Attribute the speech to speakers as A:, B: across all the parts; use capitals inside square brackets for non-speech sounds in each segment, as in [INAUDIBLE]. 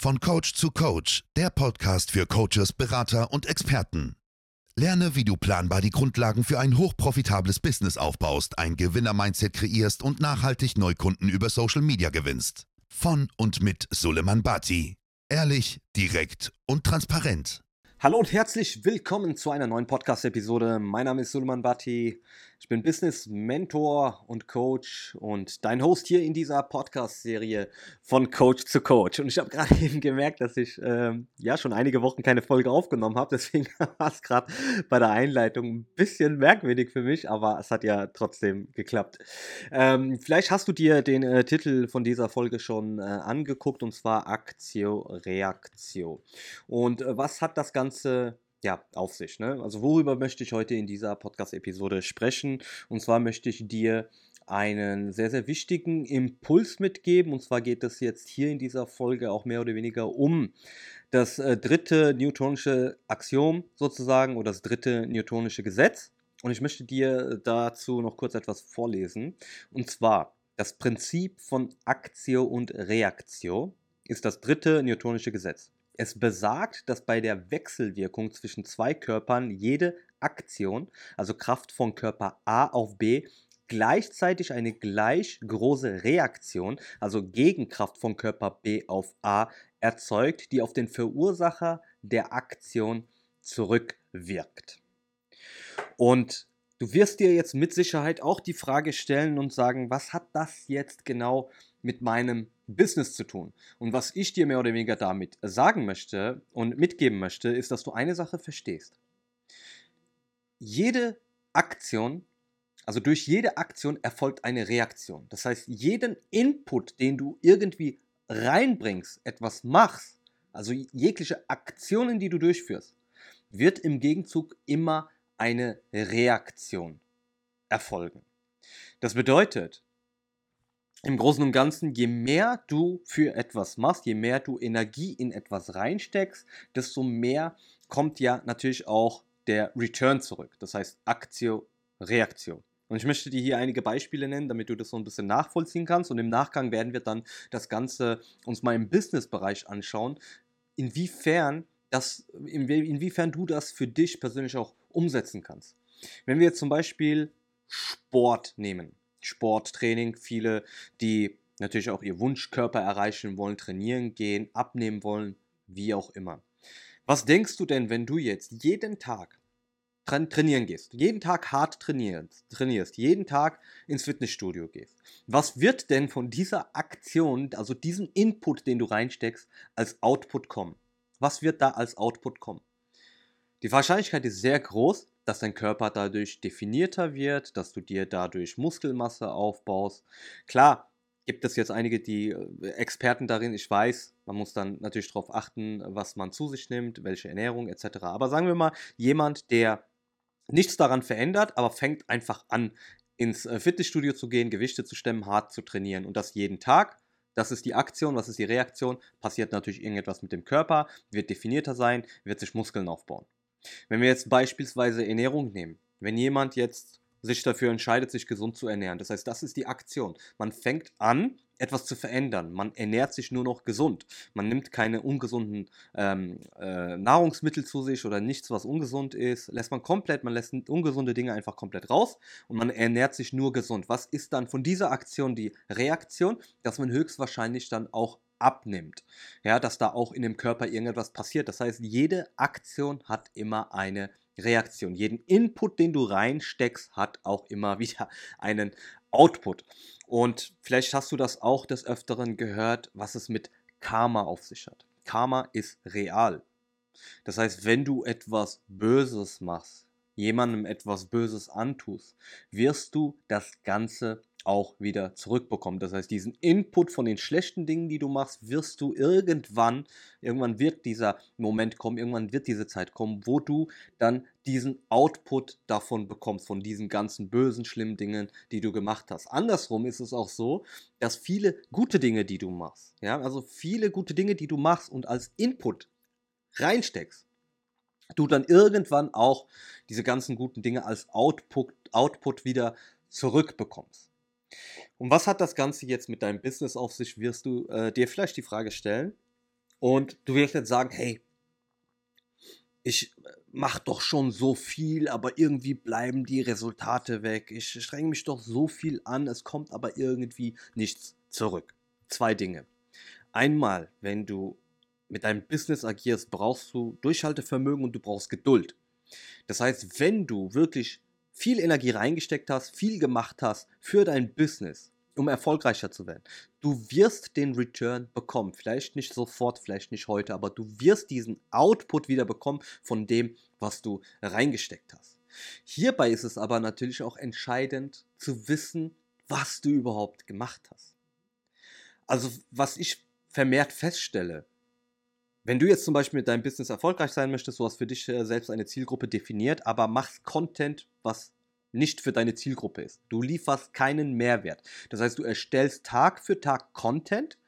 A: Von Coach zu Coach, der Podcast für Coaches, Berater und Experten. Lerne, wie du planbar die Grundlagen für ein hochprofitables Business aufbaust, ein Gewinner-Mindset kreierst und nachhaltig Neukunden über Social Media gewinnst. Von und mit Suleiman Bati. Ehrlich, direkt und transparent.
B: Hallo und herzlich willkommen zu einer neuen Podcast-Episode. Mein Name ist Suleiman Bhatti. Ich bin Business Mentor und Coach und dein Host hier in dieser Podcast-Serie von Coach zu Coach. Und ich habe [LAUGHS] gerade eben gemerkt, dass ich ähm, ja schon einige Wochen keine Folge aufgenommen habe. Deswegen [LAUGHS] war es gerade bei der Einleitung ein bisschen merkwürdig für mich, aber es hat ja trotzdem geklappt. Ähm, vielleicht hast du dir den äh, Titel von dieser Folge schon äh, angeguckt und zwar Aktio Reaktio. Und äh, was hat das Ganze Ganze ja, auf sich. Ne? Also worüber möchte ich heute in dieser Podcast-Episode sprechen? Und zwar möchte ich dir einen sehr, sehr wichtigen Impuls mitgeben. Und zwar geht es jetzt hier in dieser Folge auch mehr oder weniger um das äh, dritte newtonische Axiom sozusagen oder das dritte newtonische Gesetz. Und ich möchte dir dazu noch kurz etwas vorlesen. Und zwar das Prinzip von Aktio und Reaktio ist das dritte newtonische Gesetz. Es besagt, dass bei der Wechselwirkung zwischen zwei Körpern jede Aktion, also Kraft von Körper A auf B, gleichzeitig eine gleich große Reaktion, also Gegenkraft von Körper B auf A, erzeugt, die auf den Verursacher der Aktion zurückwirkt. Und du wirst dir jetzt mit Sicherheit auch die Frage stellen und sagen, was hat das jetzt genau mit meinem Business zu tun. Und was ich dir mehr oder weniger damit sagen möchte und mitgeben möchte, ist, dass du eine Sache verstehst. Jede Aktion, also durch jede Aktion erfolgt eine Reaktion. Das heißt, jeden Input, den du irgendwie reinbringst, etwas machst, also jegliche Aktionen, die du durchführst, wird im Gegenzug immer eine Reaktion erfolgen. Das bedeutet, im Großen und Ganzen, je mehr du für etwas machst, je mehr du Energie in etwas reinsteckst, desto mehr kommt ja natürlich auch der Return zurück. Das heißt Aktio, Reaktion. Und ich möchte dir hier einige Beispiele nennen, damit du das so ein bisschen nachvollziehen kannst. Und im Nachgang werden wir dann das Ganze uns mal im Business-Bereich anschauen, inwiefern, das, inwiefern du das für dich persönlich auch umsetzen kannst. Wenn wir jetzt zum Beispiel Sport nehmen. Sporttraining, viele, die natürlich auch ihr Wunschkörper erreichen wollen, trainieren gehen, abnehmen wollen, wie auch immer. Was denkst du denn, wenn du jetzt jeden Tag trainieren gehst, jeden Tag hart trainierst, trainierst, jeden Tag ins Fitnessstudio gehst? Was wird denn von dieser Aktion, also diesem Input, den du reinsteckst, als Output kommen? Was wird da als Output kommen? Die Wahrscheinlichkeit ist sehr groß, dass dein Körper dadurch definierter wird, dass du dir dadurch Muskelmasse aufbaust. Klar, gibt es jetzt einige, die äh, Experten darin, ich weiß, man muss dann natürlich darauf achten, was man zu sich nimmt, welche Ernährung etc. Aber sagen wir mal, jemand, der nichts daran verändert, aber fängt einfach an, ins äh, Fitnessstudio zu gehen, Gewichte zu stemmen, hart zu trainieren und das jeden Tag. Das ist die Aktion, was ist die Reaktion? Passiert natürlich irgendetwas mit dem Körper, wird definierter sein, wird sich Muskeln aufbauen. Wenn wir jetzt beispielsweise Ernährung nehmen, wenn jemand jetzt sich dafür entscheidet, sich gesund zu ernähren, das heißt, das ist die Aktion. Man fängt an, etwas zu verändern. Man ernährt sich nur noch gesund. Man nimmt keine ungesunden ähm, äh, Nahrungsmittel zu sich oder nichts, was ungesund ist. Lässt man komplett, man lässt ungesunde Dinge einfach komplett raus und man ernährt sich nur gesund. Was ist dann von dieser Aktion die Reaktion? Dass man höchstwahrscheinlich dann auch abnimmt. Ja, dass da auch in dem Körper irgendetwas passiert. Das heißt, jede Aktion hat immer eine Reaktion. Jeden Input, den du reinsteckst, hat auch immer [LAUGHS] wieder einen Output. Und vielleicht hast du das auch des Öfteren gehört, was es mit Karma auf sich hat. Karma ist real. Das heißt, wenn du etwas Böses machst, jemandem etwas Böses antust, wirst du das Ganze auch wieder zurückbekommen. Das heißt, diesen Input von den schlechten Dingen, die du machst, wirst du irgendwann, irgendwann wird dieser Moment kommen, irgendwann wird diese Zeit kommen, wo du dann diesen Output davon bekommst, von diesen ganzen bösen, schlimmen Dingen, die du gemacht hast. Andersrum ist es auch so, dass viele gute Dinge, die du machst, ja, also viele gute Dinge, die du machst und als Input reinsteckst, du dann irgendwann auch diese ganzen guten Dinge als Output, Output wieder zurückbekommst. Und was hat das Ganze jetzt mit deinem Business auf sich, wirst du äh, dir vielleicht die Frage stellen. Und du wirst jetzt sagen, hey, ich mache doch schon so viel, aber irgendwie bleiben die Resultate weg. Ich strenge mich doch so viel an, es kommt aber irgendwie nichts zurück. Zwei Dinge. Einmal, wenn du mit deinem Business agierst, brauchst du Durchhaltevermögen und du brauchst Geduld. Das heißt, wenn du wirklich viel Energie reingesteckt hast, viel gemacht hast für dein Business, um erfolgreicher zu werden, du wirst den Return bekommen. Vielleicht nicht sofort, vielleicht nicht heute, aber du wirst diesen Output wieder bekommen von dem, was du reingesteckt hast. Hierbei ist es aber natürlich auch entscheidend zu wissen, was du überhaupt gemacht hast. Also was ich vermehrt feststelle, wenn du jetzt zum Beispiel mit deinem Business erfolgreich sein möchtest, du hast für dich äh, selbst eine Zielgruppe definiert, aber machst Content, was nicht für deine Zielgruppe ist. Du lieferst keinen Mehrwert. Das heißt, du erstellst Tag für Tag Content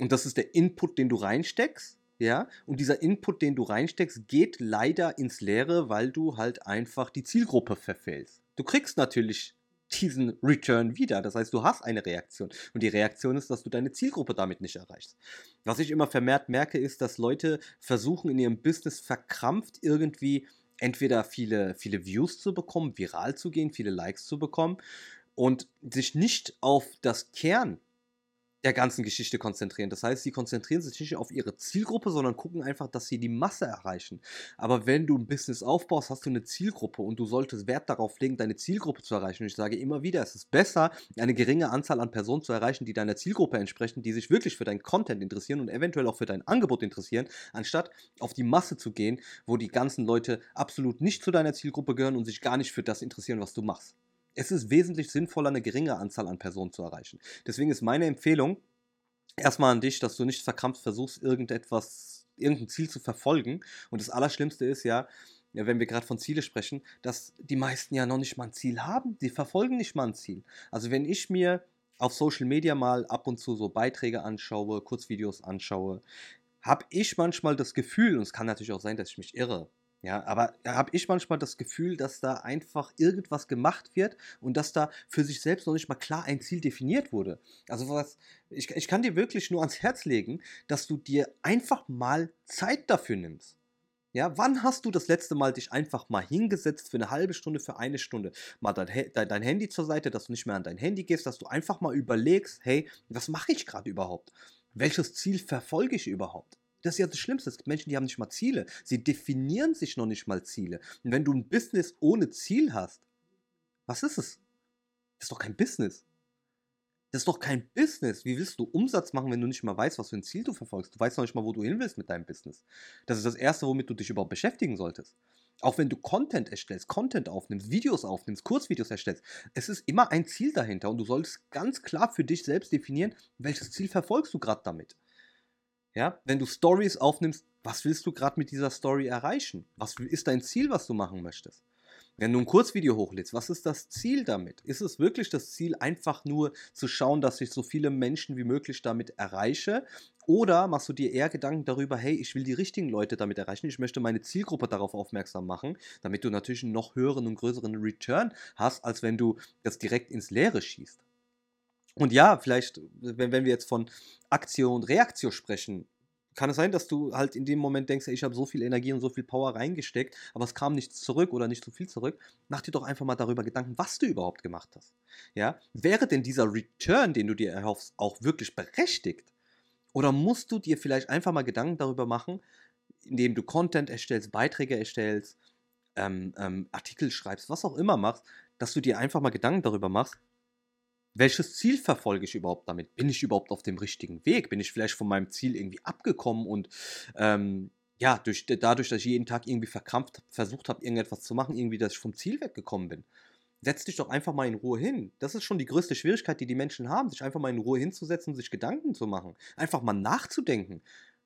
B: und das ist der Input, den du reinsteckst. Ja, und dieser Input, den du reinsteckst, geht leider ins Leere, weil du halt einfach die Zielgruppe verfehlst. Du kriegst natürlich diesen Return wieder. Das heißt, du hast eine Reaktion. Und die Reaktion ist, dass du deine Zielgruppe damit nicht erreichst. Was ich immer vermehrt merke, ist, dass Leute versuchen, in ihrem Business verkrampft irgendwie entweder viele, viele Views zu bekommen, viral zu gehen, viele Likes zu bekommen und sich nicht auf das Kern der ganzen Geschichte konzentrieren. Das heißt, sie konzentrieren sich nicht auf ihre Zielgruppe, sondern gucken einfach, dass sie die Masse erreichen. Aber wenn du ein Business aufbaust, hast du eine Zielgruppe und du solltest Wert darauf legen, deine Zielgruppe zu erreichen. Und ich sage immer wieder, es ist besser, eine geringe Anzahl an Personen zu erreichen, die deiner Zielgruppe entsprechen, die sich wirklich für deinen Content interessieren und eventuell auch für dein Angebot interessieren, anstatt auf die Masse zu gehen, wo die ganzen Leute absolut nicht zu deiner Zielgruppe gehören und sich gar nicht für das interessieren, was du machst. Es ist wesentlich sinnvoller, eine geringe Anzahl an Personen zu erreichen. Deswegen ist meine Empfehlung erstmal an dich, dass du nicht verkrampft versuchst, irgendetwas, irgendein Ziel zu verfolgen. Und das Allerschlimmste ist ja, wenn wir gerade von Ziele sprechen, dass die meisten ja noch nicht mal ein Ziel haben. Die verfolgen nicht mal ein Ziel. Also wenn ich mir auf Social Media mal ab und zu so Beiträge anschaue, Kurzvideos anschaue, habe ich manchmal das Gefühl, und es kann natürlich auch sein, dass ich mich irre, ja, aber da habe ich manchmal das Gefühl, dass da einfach irgendwas gemacht wird und dass da für sich selbst noch nicht mal klar ein Ziel definiert wurde. Also was, ich, ich kann dir wirklich nur ans Herz legen, dass du dir einfach mal Zeit dafür nimmst. Ja, wann hast du das letzte Mal dich einfach mal hingesetzt für eine halbe Stunde, für eine Stunde, mal dein, dein Handy zur Seite, dass du nicht mehr an dein Handy gehst, dass du einfach mal überlegst, hey, was mache ich gerade überhaupt? Welches Ziel verfolge ich überhaupt? Das ist ja das Schlimmste. Es gibt Menschen, die haben nicht mal Ziele. Sie definieren sich noch nicht mal Ziele. Und wenn du ein Business ohne Ziel hast, was ist es? Das ist doch kein Business. Das ist doch kein Business. Wie willst du Umsatz machen, wenn du nicht mal weißt, was für ein Ziel du verfolgst? Du weißt noch nicht mal, wo du hin willst mit deinem Business. Das ist das Erste, womit du dich überhaupt beschäftigen solltest. Auch wenn du Content erstellst, Content aufnimmst, Videos aufnimmst, Kurzvideos erstellst, es ist immer ein Ziel dahinter und du solltest ganz klar für dich selbst definieren, welches Ziel verfolgst du gerade damit. Ja, wenn du Stories aufnimmst, was willst du gerade mit dieser Story erreichen? Was ist dein Ziel, was du machen möchtest? Wenn du ein Kurzvideo hochlädst, was ist das Ziel damit? Ist es wirklich das Ziel, einfach nur zu schauen, dass ich so viele Menschen wie möglich damit erreiche? Oder machst du dir eher Gedanken darüber, hey, ich will die richtigen Leute damit erreichen, ich möchte meine Zielgruppe darauf aufmerksam machen, damit du natürlich einen noch höheren und größeren Return hast, als wenn du das direkt ins Leere schießt? Und ja, vielleicht, wenn, wenn wir jetzt von Aktion und Reaktion sprechen, kann es sein, dass du halt in dem Moment denkst, ich habe so viel Energie und so viel Power reingesteckt, aber es kam nichts zurück oder nicht so viel zurück. Mach dir doch einfach mal darüber Gedanken, was du überhaupt gemacht hast. Ja? Wäre denn dieser Return, den du dir erhoffst, auch wirklich berechtigt? Oder musst du dir vielleicht einfach mal Gedanken darüber machen, indem du Content erstellst, Beiträge erstellst, ähm, ähm, Artikel schreibst, was auch immer machst, dass du dir einfach mal Gedanken darüber machst, welches Ziel verfolge ich überhaupt damit? Bin ich überhaupt auf dem richtigen Weg? Bin ich vielleicht von meinem Ziel irgendwie abgekommen und ähm, ja, durch, dadurch, dass ich jeden Tag irgendwie verkrampft versucht habe, irgendetwas zu machen, irgendwie, dass ich vom Ziel weggekommen bin. Setz dich doch einfach mal in Ruhe hin. Das ist schon die größte Schwierigkeit, die die Menschen haben, sich einfach mal in Ruhe hinzusetzen und sich Gedanken zu machen. Einfach mal nachzudenken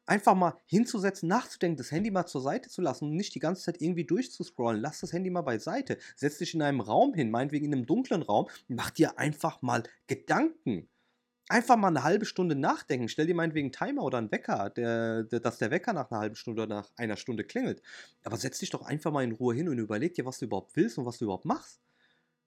B: einfach mal hinzusetzen, nachzudenken, das Handy mal zur Seite zu lassen und nicht die ganze Zeit irgendwie durchzuscrollen. Lass das Handy mal beiseite. Setz dich in einem Raum hin, meinetwegen in einem dunklen Raum, mach dir einfach mal Gedanken. Einfach mal eine halbe Stunde nachdenken. Stell dir meinetwegen einen Timer oder einen Wecker, der, der, dass der Wecker nach einer halben Stunde oder nach einer Stunde klingelt. Aber setz dich doch einfach mal in Ruhe hin und überleg dir, was du überhaupt willst und was du überhaupt machst.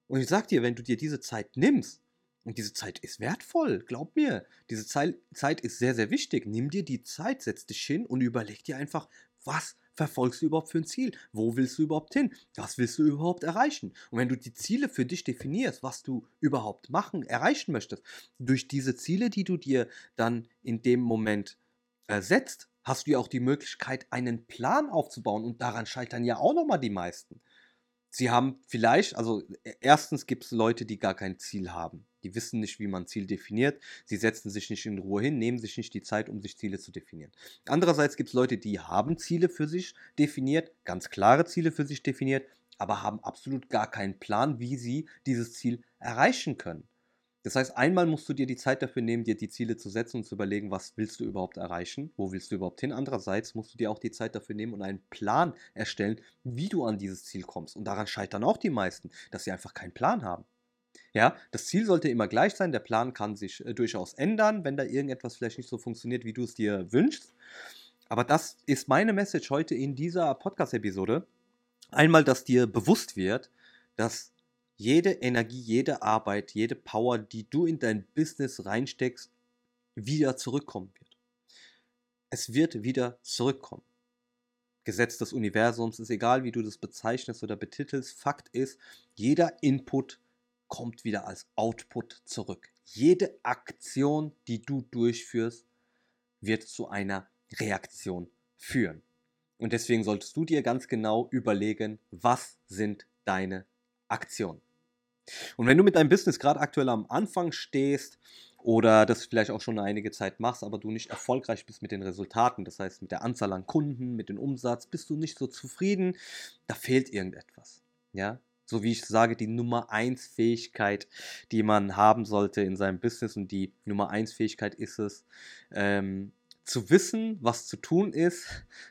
B: Und ich sag dir, wenn du dir diese Zeit nimmst, Und diese Zeit ist wertvoll, glaub mir. Diese Zeit ist sehr, sehr wichtig. Nimm dir die Zeit, setz dich hin und überleg dir einfach, was verfolgst du überhaupt für ein Ziel? Wo willst du überhaupt hin? Was willst du überhaupt erreichen? Und wenn du die Ziele für dich definierst, was du überhaupt machen, erreichen möchtest, durch diese Ziele, die du dir dann in dem Moment äh, setzt, hast du ja auch die Möglichkeit, einen Plan aufzubauen. Und daran scheitern ja auch nochmal die meisten. Sie haben vielleicht, also e, erstens gibt es Leute, die gar kein Ziel haben. Die wissen nicht, wie man Ziel definiert. Sie setzen sich nicht in Ruhe hin, nehmen sich nicht die Zeit, um sich Ziele zu definieren. Andererseits gibt es Leute, die haben Ziele für sich definiert, ganz klare Ziele für sich definiert, aber haben absolut gar keinen Plan, wie sie dieses Ziel erreichen können. Das heißt, einmal musst du dir die Zeit dafür nehmen, dir die Ziele zu setzen und zu überlegen, was willst du überhaupt erreichen, wo willst du überhaupt hin. Andererseits musst du dir auch die Zeit dafür nehmen und einen Plan erstellen, wie du an dieses Ziel kommst. Und daran scheitern auch die meisten, dass sie einfach keinen Plan haben. Ja, das Ziel sollte immer gleich sein. Der Plan kann sich äh, durchaus ändern, wenn da irgendetwas vielleicht nicht so funktioniert, wie du es dir wünschst. Aber das ist meine Message heute in dieser Podcast-Episode. Einmal, dass dir bewusst wird, dass jede Energie, jede Arbeit, jede Power, die du in dein Business reinsteckst, wieder zurückkommen wird. Es wird wieder zurückkommen. Gesetz des Universums ist egal, wie du das bezeichnest oder betitelst. Fakt ist, jeder Input kommt wieder als Output zurück. Jede Aktion, die du durchführst, wird zu einer Reaktion führen. Und deswegen solltest du dir ganz genau überlegen, was sind deine Aktionen. Und wenn du mit deinem Business gerade aktuell am Anfang stehst oder das vielleicht auch schon einige Zeit machst, aber du nicht erfolgreich bist mit den Resultaten, das heißt mit der Anzahl an Kunden, mit dem Umsatz, bist du nicht so zufrieden, da fehlt irgendetwas. Ja, so wie ich sage, die Nummer 1 Fähigkeit, die man haben sollte in seinem Business und die Nummer 1 Fähigkeit ist es, ähm, zu wissen, was zu tun ist,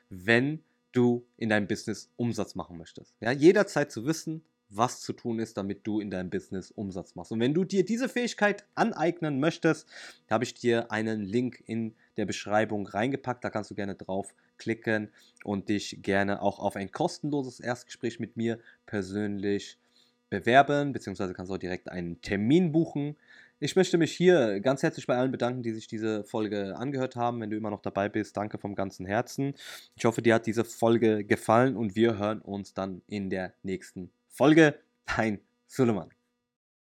B: wenn du in deinem Business Umsatz machen möchtest. Ja, jederzeit zu wissen, was zu tun ist, damit du in deinem Business Umsatz machst. Und wenn du dir diese Fähigkeit aneignen möchtest, habe ich dir einen Link in der Beschreibung reingepackt. Da kannst du gerne draufklicken und dich gerne auch auf ein kostenloses Erstgespräch mit mir persönlich bewerben, beziehungsweise kannst du auch direkt einen Termin buchen. Ich möchte mich hier ganz herzlich bei allen bedanken, die sich diese Folge angehört haben. Wenn du immer noch dabei bist, danke vom ganzen Herzen. Ich hoffe, dir hat diese Folge gefallen und wir hören uns dann in der nächsten Folge. Dein Suleiman.